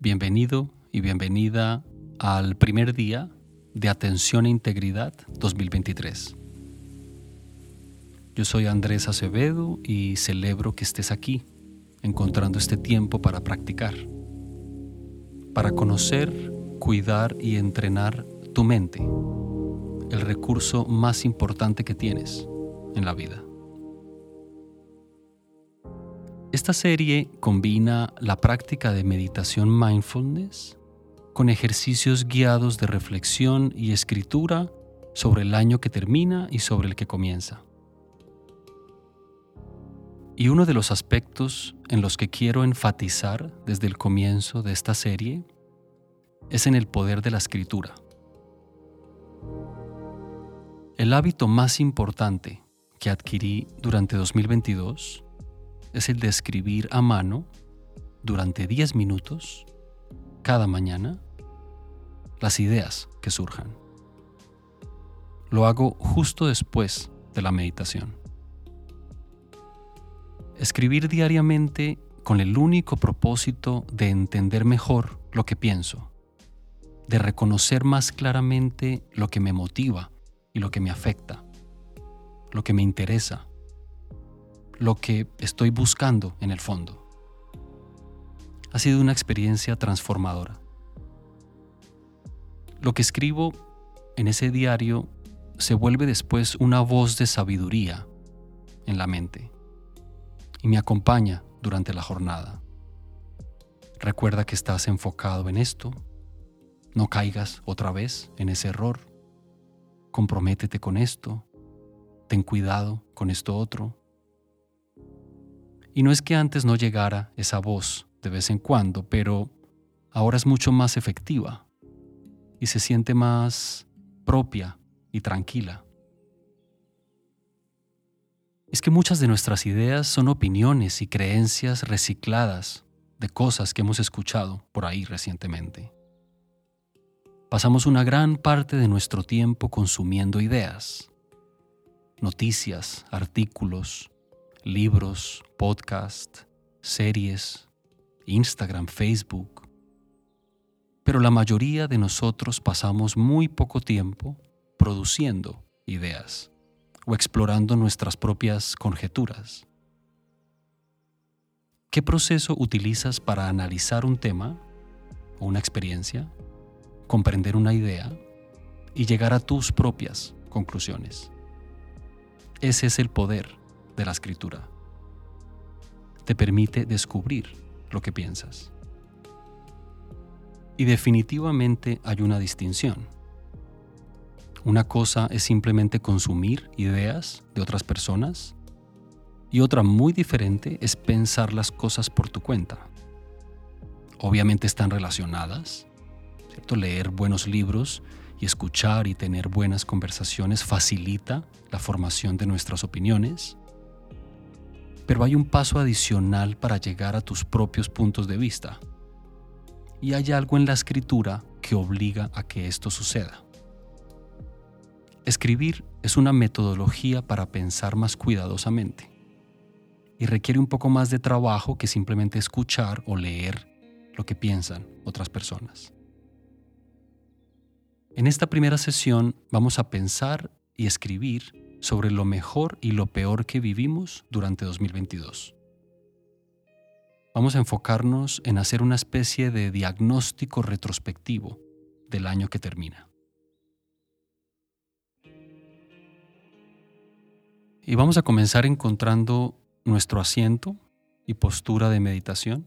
Bienvenido y bienvenida al primer día de Atención e Integridad 2023. Yo soy Andrés Acevedo y celebro que estés aquí, encontrando este tiempo para practicar, para conocer, cuidar y entrenar tu mente, el recurso más importante que tienes en la vida. Esta serie combina la práctica de meditación mindfulness con ejercicios guiados de reflexión y escritura sobre el año que termina y sobre el que comienza. Y uno de los aspectos en los que quiero enfatizar desde el comienzo de esta serie es en el poder de la escritura. El hábito más importante que adquirí durante 2022 es el de escribir a mano durante 10 minutos cada mañana las ideas que surjan. Lo hago justo después de la meditación. Escribir diariamente con el único propósito de entender mejor lo que pienso, de reconocer más claramente lo que me motiva y lo que me afecta, lo que me interesa lo que estoy buscando en el fondo. Ha sido una experiencia transformadora. Lo que escribo en ese diario se vuelve después una voz de sabiduría en la mente y me acompaña durante la jornada. Recuerda que estás enfocado en esto, no caigas otra vez en ese error, comprométete con esto, ten cuidado con esto otro, y no es que antes no llegara esa voz de vez en cuando, pero ahora es mucho más efectiva y se siente más propia y tranquila. Es que muchas de nuestras ideas son opiniones y creencias recicladas de cosas que hemos escuchado por ahí recientemente. Pasamos una gran parte de nuestro tiempo consumiendo ideas, noticias, artículos, libros, podcast, series, Instagram, Facebook. Pero la mayoría de nosotros pasamos muy poco tiempo produciendo ideas o explorando nuestras propias conjeturas. ¿Qué proceso utilizas para analizar un tema o una experiencia, comprender una idea y llegar a tus propias conclusiones? Ese es el poder de la escritura. Te permite descubrir lo que piensas. Y definitivamente hay una distinción. Una cosa es simplemente consumir ideas de otras personas y otra muy diferente es pensar las cosas por tu cuenta. Obviamente están relacionadas, ¿cierto? Leer buenos libros y escuchar y tener buenas conversaciones facilita la formación de nuestras opiniones, pero hay un paso adicional para llegar a tus propios puntos de vista. Y hay algo en la escritura que obliga a que esto suceda. Escribir es una metodología para pensar más cuidadosamente y requiere un poco más de trabajo que simplemente escuchar o leer lo que piensan otras personas. En esta primera sesión vamos a pensar y escribir sobre lo mejor y lo peor que vivimos durante 2022. Vamos a enfocarnos en hacer una especie de diagnóstico retrospectivo del año que termina. Y vamos a comenzar encontrando nuestro asiento y postura de meditación.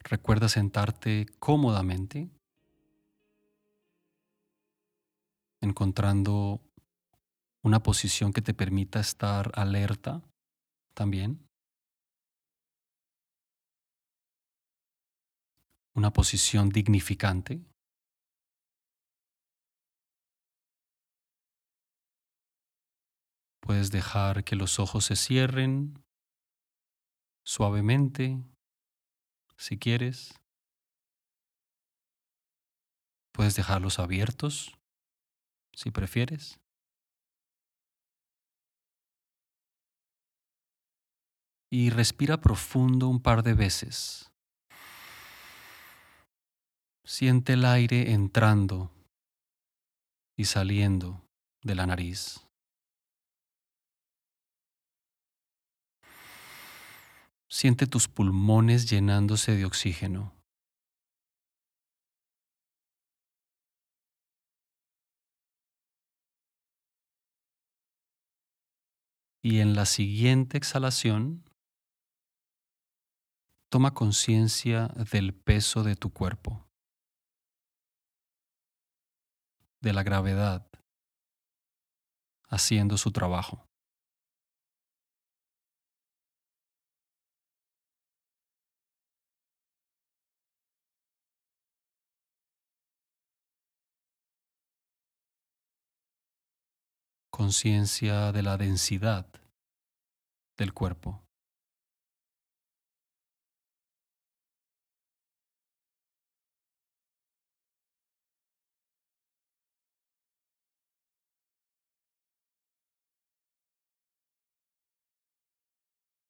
Recuerda sentarte cómodamente encontrando una posición que te permita estar alerta también. Una posición dignificante. Puedes dejar que los ojos se cierren suavemente, si quieres. Puedes dejarlos abiertos si prefieres. y respira profundo un par de veces. Siente el aire entrando y saliendo de la nariz. Siente tus pulmones llenándose de oxígeno. Y en la siguiente exhalación, toma conciencia del peso de tu cuerpo, de la gravedad haciendo su trabajo. Conciencia de la densidad del cuerpo.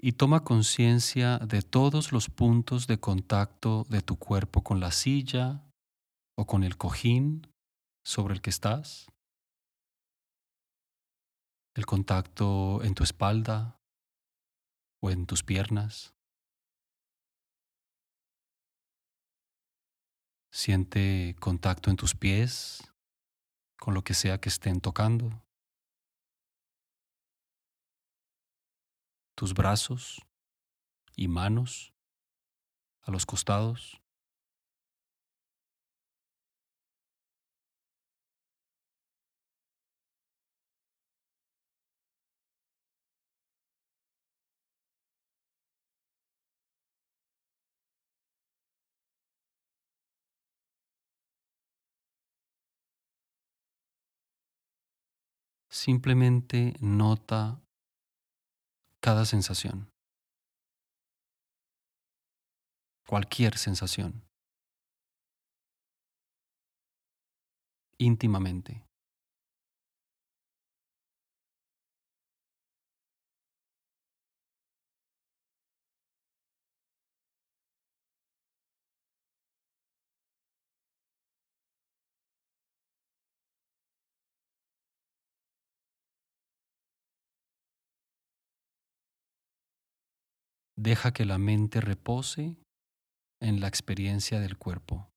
Y toma conciencia de todos los puntos de contacto de tu cuerpo con la silla o con el cojín sobre el que estás el contacto en tu espalda o en tus piernas. Siente contacto en tus pies con lo que sea que estén tocando. Tus brazos y manos a los costados. Simplemente nota cada sensación, cualquier sensación, íntimamente. Deja que la mente repose en la experiencia del cuerpo.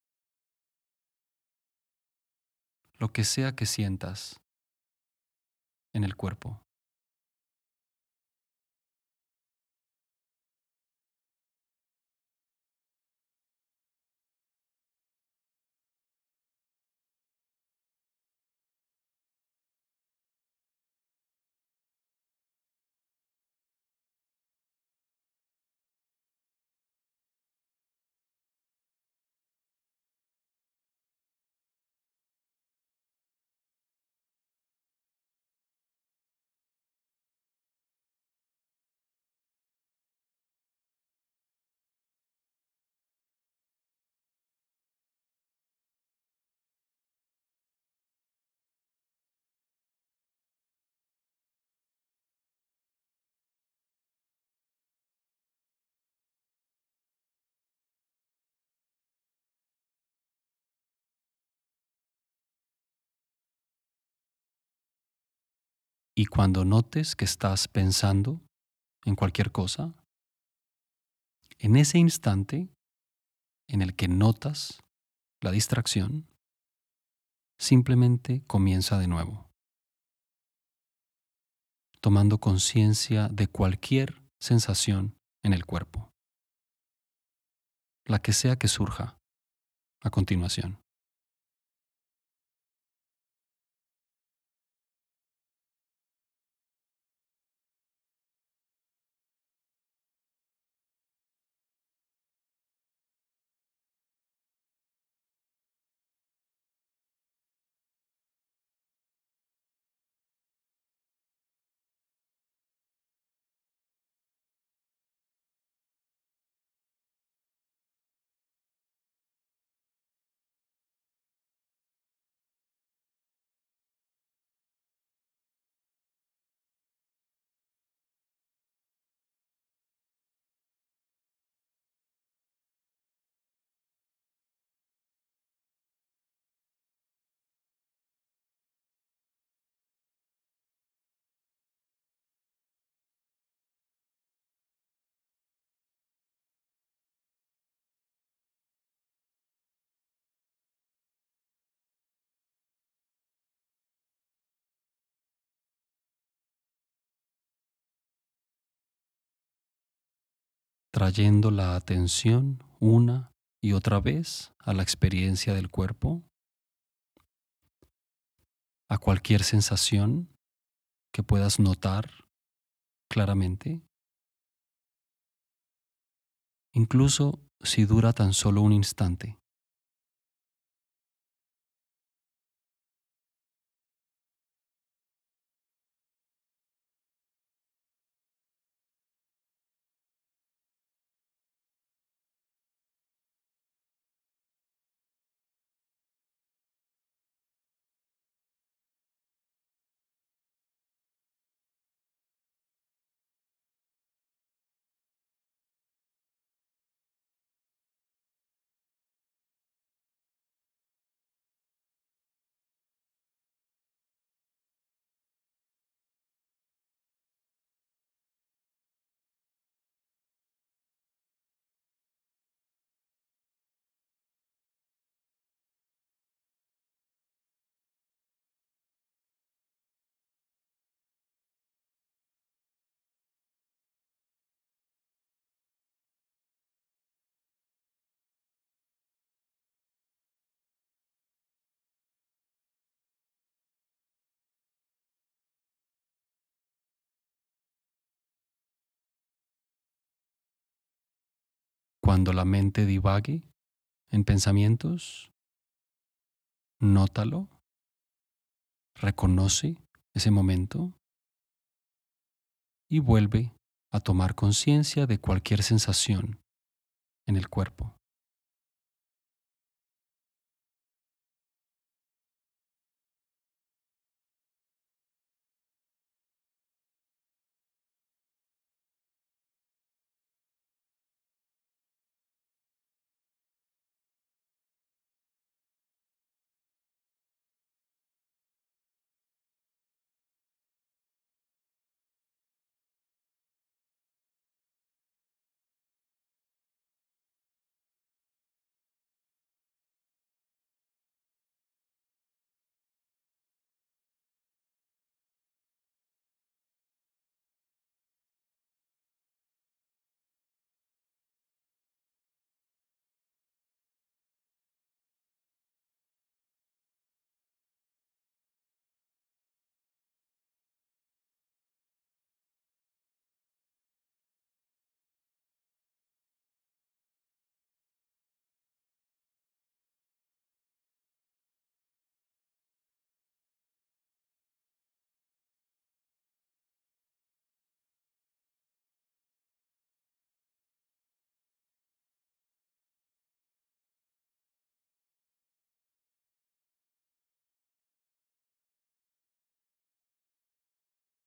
Lo que sea que sientas en el cuerpo. Y cuando notes que estás pensando en cualquier cosa, en ese instante en el que notas la distracción, simplemente comienza de nuevo, tomando conciencia de cualquier sensación en el cuerpo, la que sea que surja a continuación. Trayendo la atención una y otra vez a la experiencia del cuerpo, a cualquier sensación que puedas notar claramente, incluso si dura tan solo un instante. Cuando la mente divague en pensamientos, nótalo, reconoce ese momento y vuelve a tomar conciencia de cualquier sensación en el cuerpo.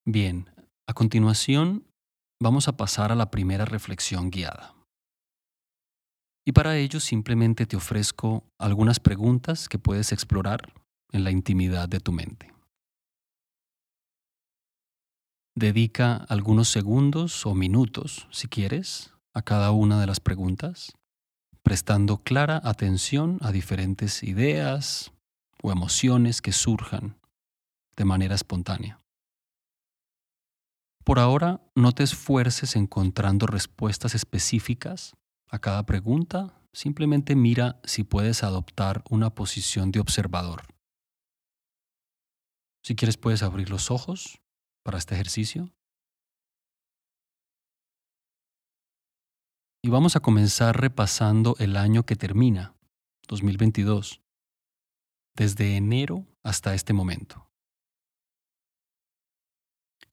Bien, a continuación vamos a pasar a la primera reflexión guiada. Y para ello simplemente te ofrezco algunas preguntas que puedes explorar en la intimidad de tu mente. Dedica algunos segundos o minutos, si quieres, a cada una de las preguntas, prestando clara atención a diferentes ideas o emociones que surjan de manera espontánea. Por ahora, no te esfuerces encontrando respuestas específicas a cada pregunta, simplemente mira si puedes adoptar una posición de observador. Si quieres puedes abrir los ojos para este ejercicio. Y vamos a comenzar repasando el año que termina, 2022, desde enero hasta este momento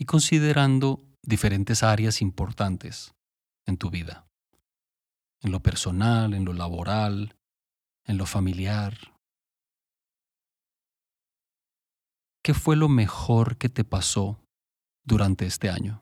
y considerando diferentes áreas importantes en tu vida, en lo personal, en lo laboral, en lo familiar. ¿Qué fue lo mejor que te pasó durante este año?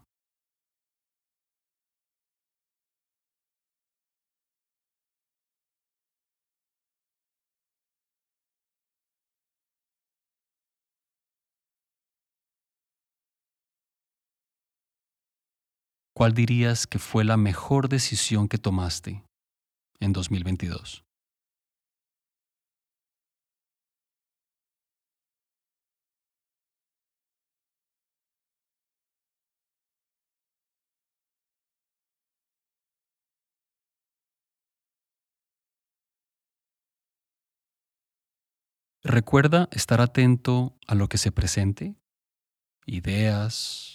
¿cuál dirías que fue la mejor decisión que tomaste en 2022? Recuerda estar atento a lo que se presente, ideas,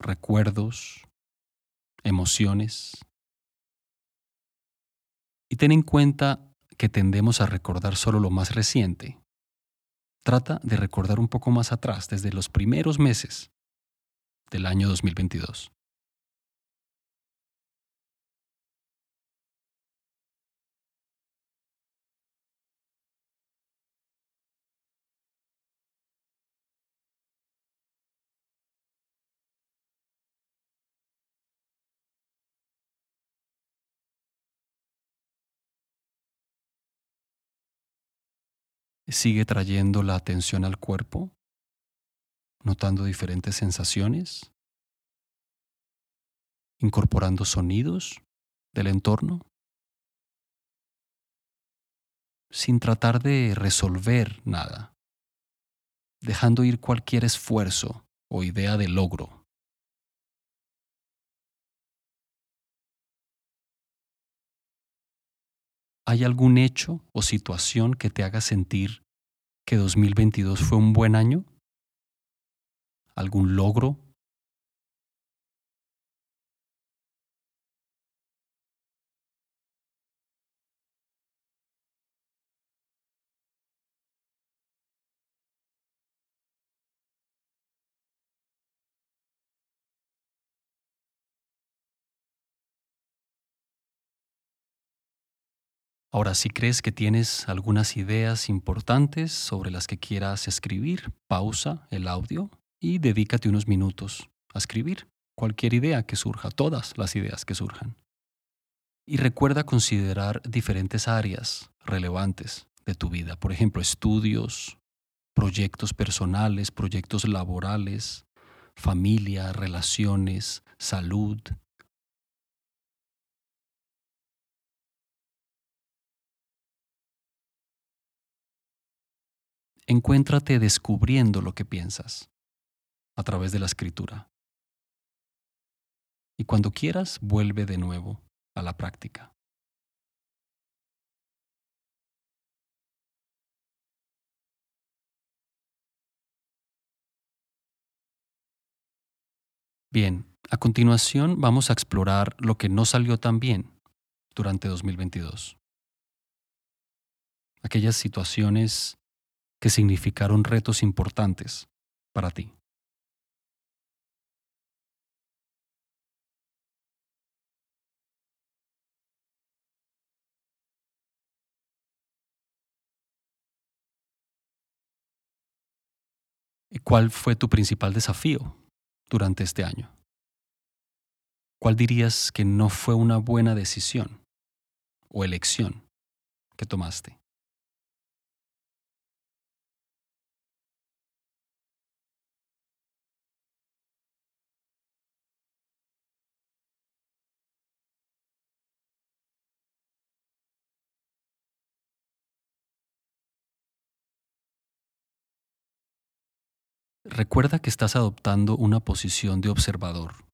recuerdos, emociones. Y ten en cuenta que tendemos a recordar solo lo más reciente. Trata de recordar un poco más atrás, desde los primeros meses del año 2022. Sigue trayendo la atención al cuerpo, notando diferentes sensaciones, incorporando sonidos del entorno, sin tratar de resolver nada, dejando ir cualquier esfuerzo o idea de logro. ¿Hay algún hecho o situación que te haga sentir que 2022 fue un buen año? ¿Algún logro? Ahora, si crees que tienes algunas ideas importantes sobre las que quieras escribir, pausa el audio y dedícate unos minutos a escribir cualquier idea que surja, todas las ideas que surjan. Y recuerda considerar diferentes áreas relevantes de tu vida, por ejemplo, estudios, proyectos personales, proyectos laborales, familia, relaciones, salud, encuéntrate descubriendo lo que piensas a través de la escritura. Y cuando quieras, vuelve de nuevo a la práctica. Bien, a continuación vamos a explorar lo que no salió tan bien durante 2022. Aquellas situaciones que significaron retos importantes para ti. ¿Cuál fue tu principal desafío durante este año? ¿Cuál dirías que no fue una buena decisión o elección que tomaste? Recuerda que estás adoptando una posición de observador,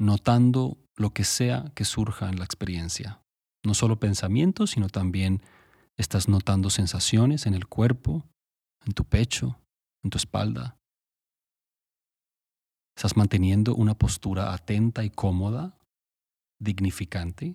notando lo que sea que surja en la experiencia. No solo pensamientos, sino también estás notando sensaciones en el cuerpo, en tu pecho, en tu espalda. Estás manteniendo una postura atenta y cómoda, dignificante.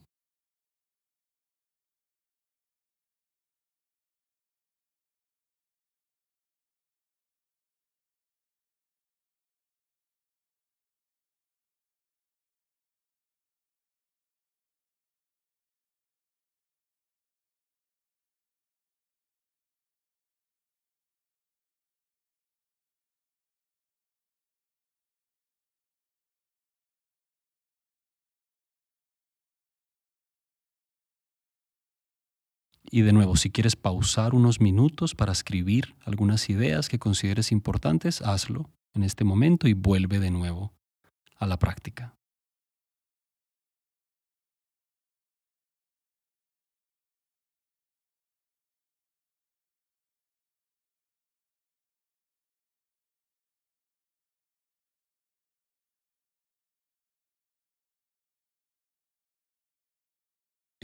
Y de nuevo, si quieres pausar unos minutos para escribir algunas ideas que consideres importantes, hazlo en este momento y vuelve de nuevo a la práctica.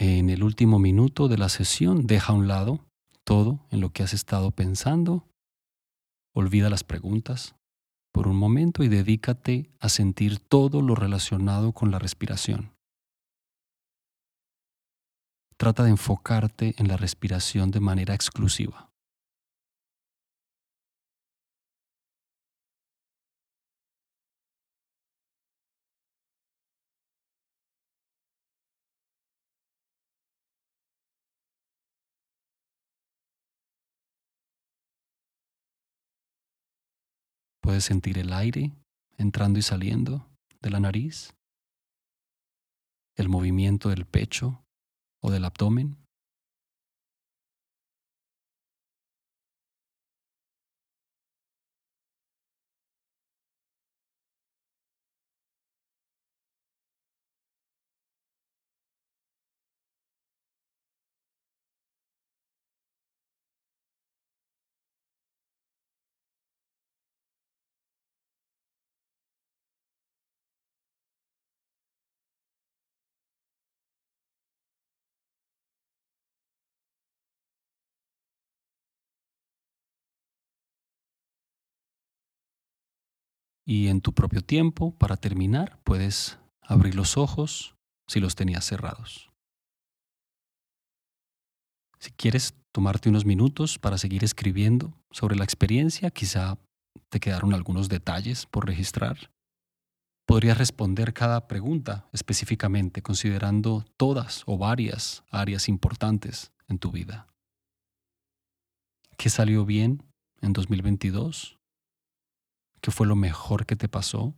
En el último minuto de la sesión, deja a un lado todo en lo que has estado pensando. Olvida las preguntas por un momento y dedícate a sentir todo lo relacionado con la respiración. Trata de enfocarte en la respiración de manera exclusiva. Puedes sentir el aire entrando y saliendo de la nariz, el movimiento del pecho o del abdomen. Y en tu propio tiempo, para terminar, puedes abrir los ojos si los tenías cerrados. Si quieres tomarte unos minutos para seguir escribiendo sobre la experiencia, quizá te quedaron algunos detalles por registrar. Podrías responder cada pregunta específicamente considerando todas o varias áreas importantes en tu vida. ¿Qué salió bien en 2022? ¿Qué fue lo mejor que te pasó?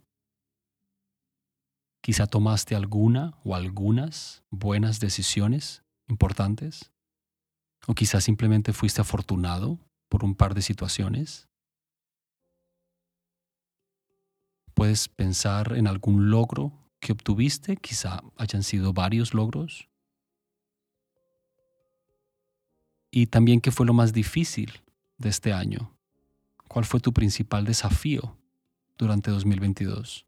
Quizá tomaste alguna o algunas buenas decisiones importantes. O quizá simplemente fuiste afortunado por un par de situaciones. Puedes pensar en algún logro que obtuviste, quizá hayan sido varios logros. Y también qué fue lo más difícil de este año, ¿Cuál fue tu principal desafío durante 2022?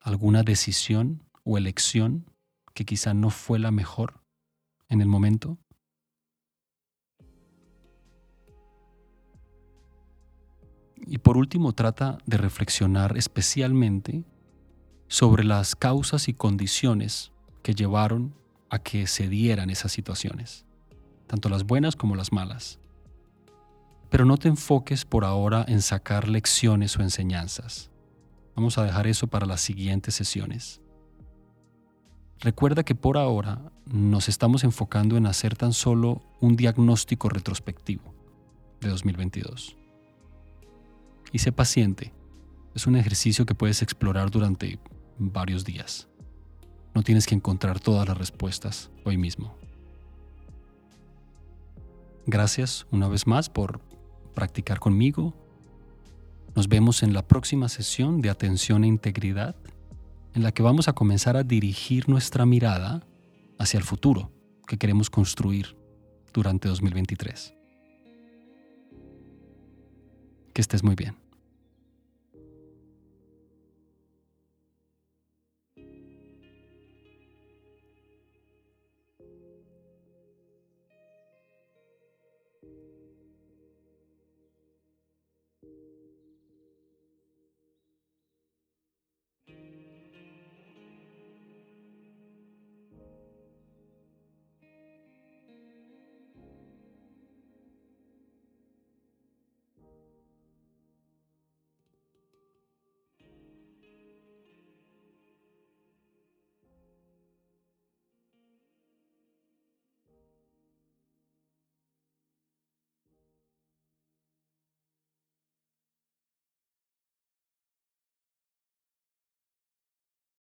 ¿Alguna decisión o elección que quizá no fue la mejor en el momento? Y por último, trata de reflexionar especialmente sobre las causas y condiciones que llevaron a que se dieran esas situaciones, tanto las buenas como las malas. Pero no te enfoques por ahora en sacar lecciones o enseñanzas. Vamos a dejar eso para las siguientes sesiones. Recuerda que por ahora nos estamos enfocando en hacer tan solo un diagnóstico retrospectivo de 2022. Y sé paciente. Es un ejercicio que puedes explorar durante varios días. No tienes que encontrar todas las respuestas hoy mismo. Gracias una vez más por practicar conmigo. Nos vemos en la próxima sesión de atención e integridad, en la que vamos a comenzar a dirigir nuestra mirada hacia el futuro que queremos construir durante 2023. Que estés muy bien.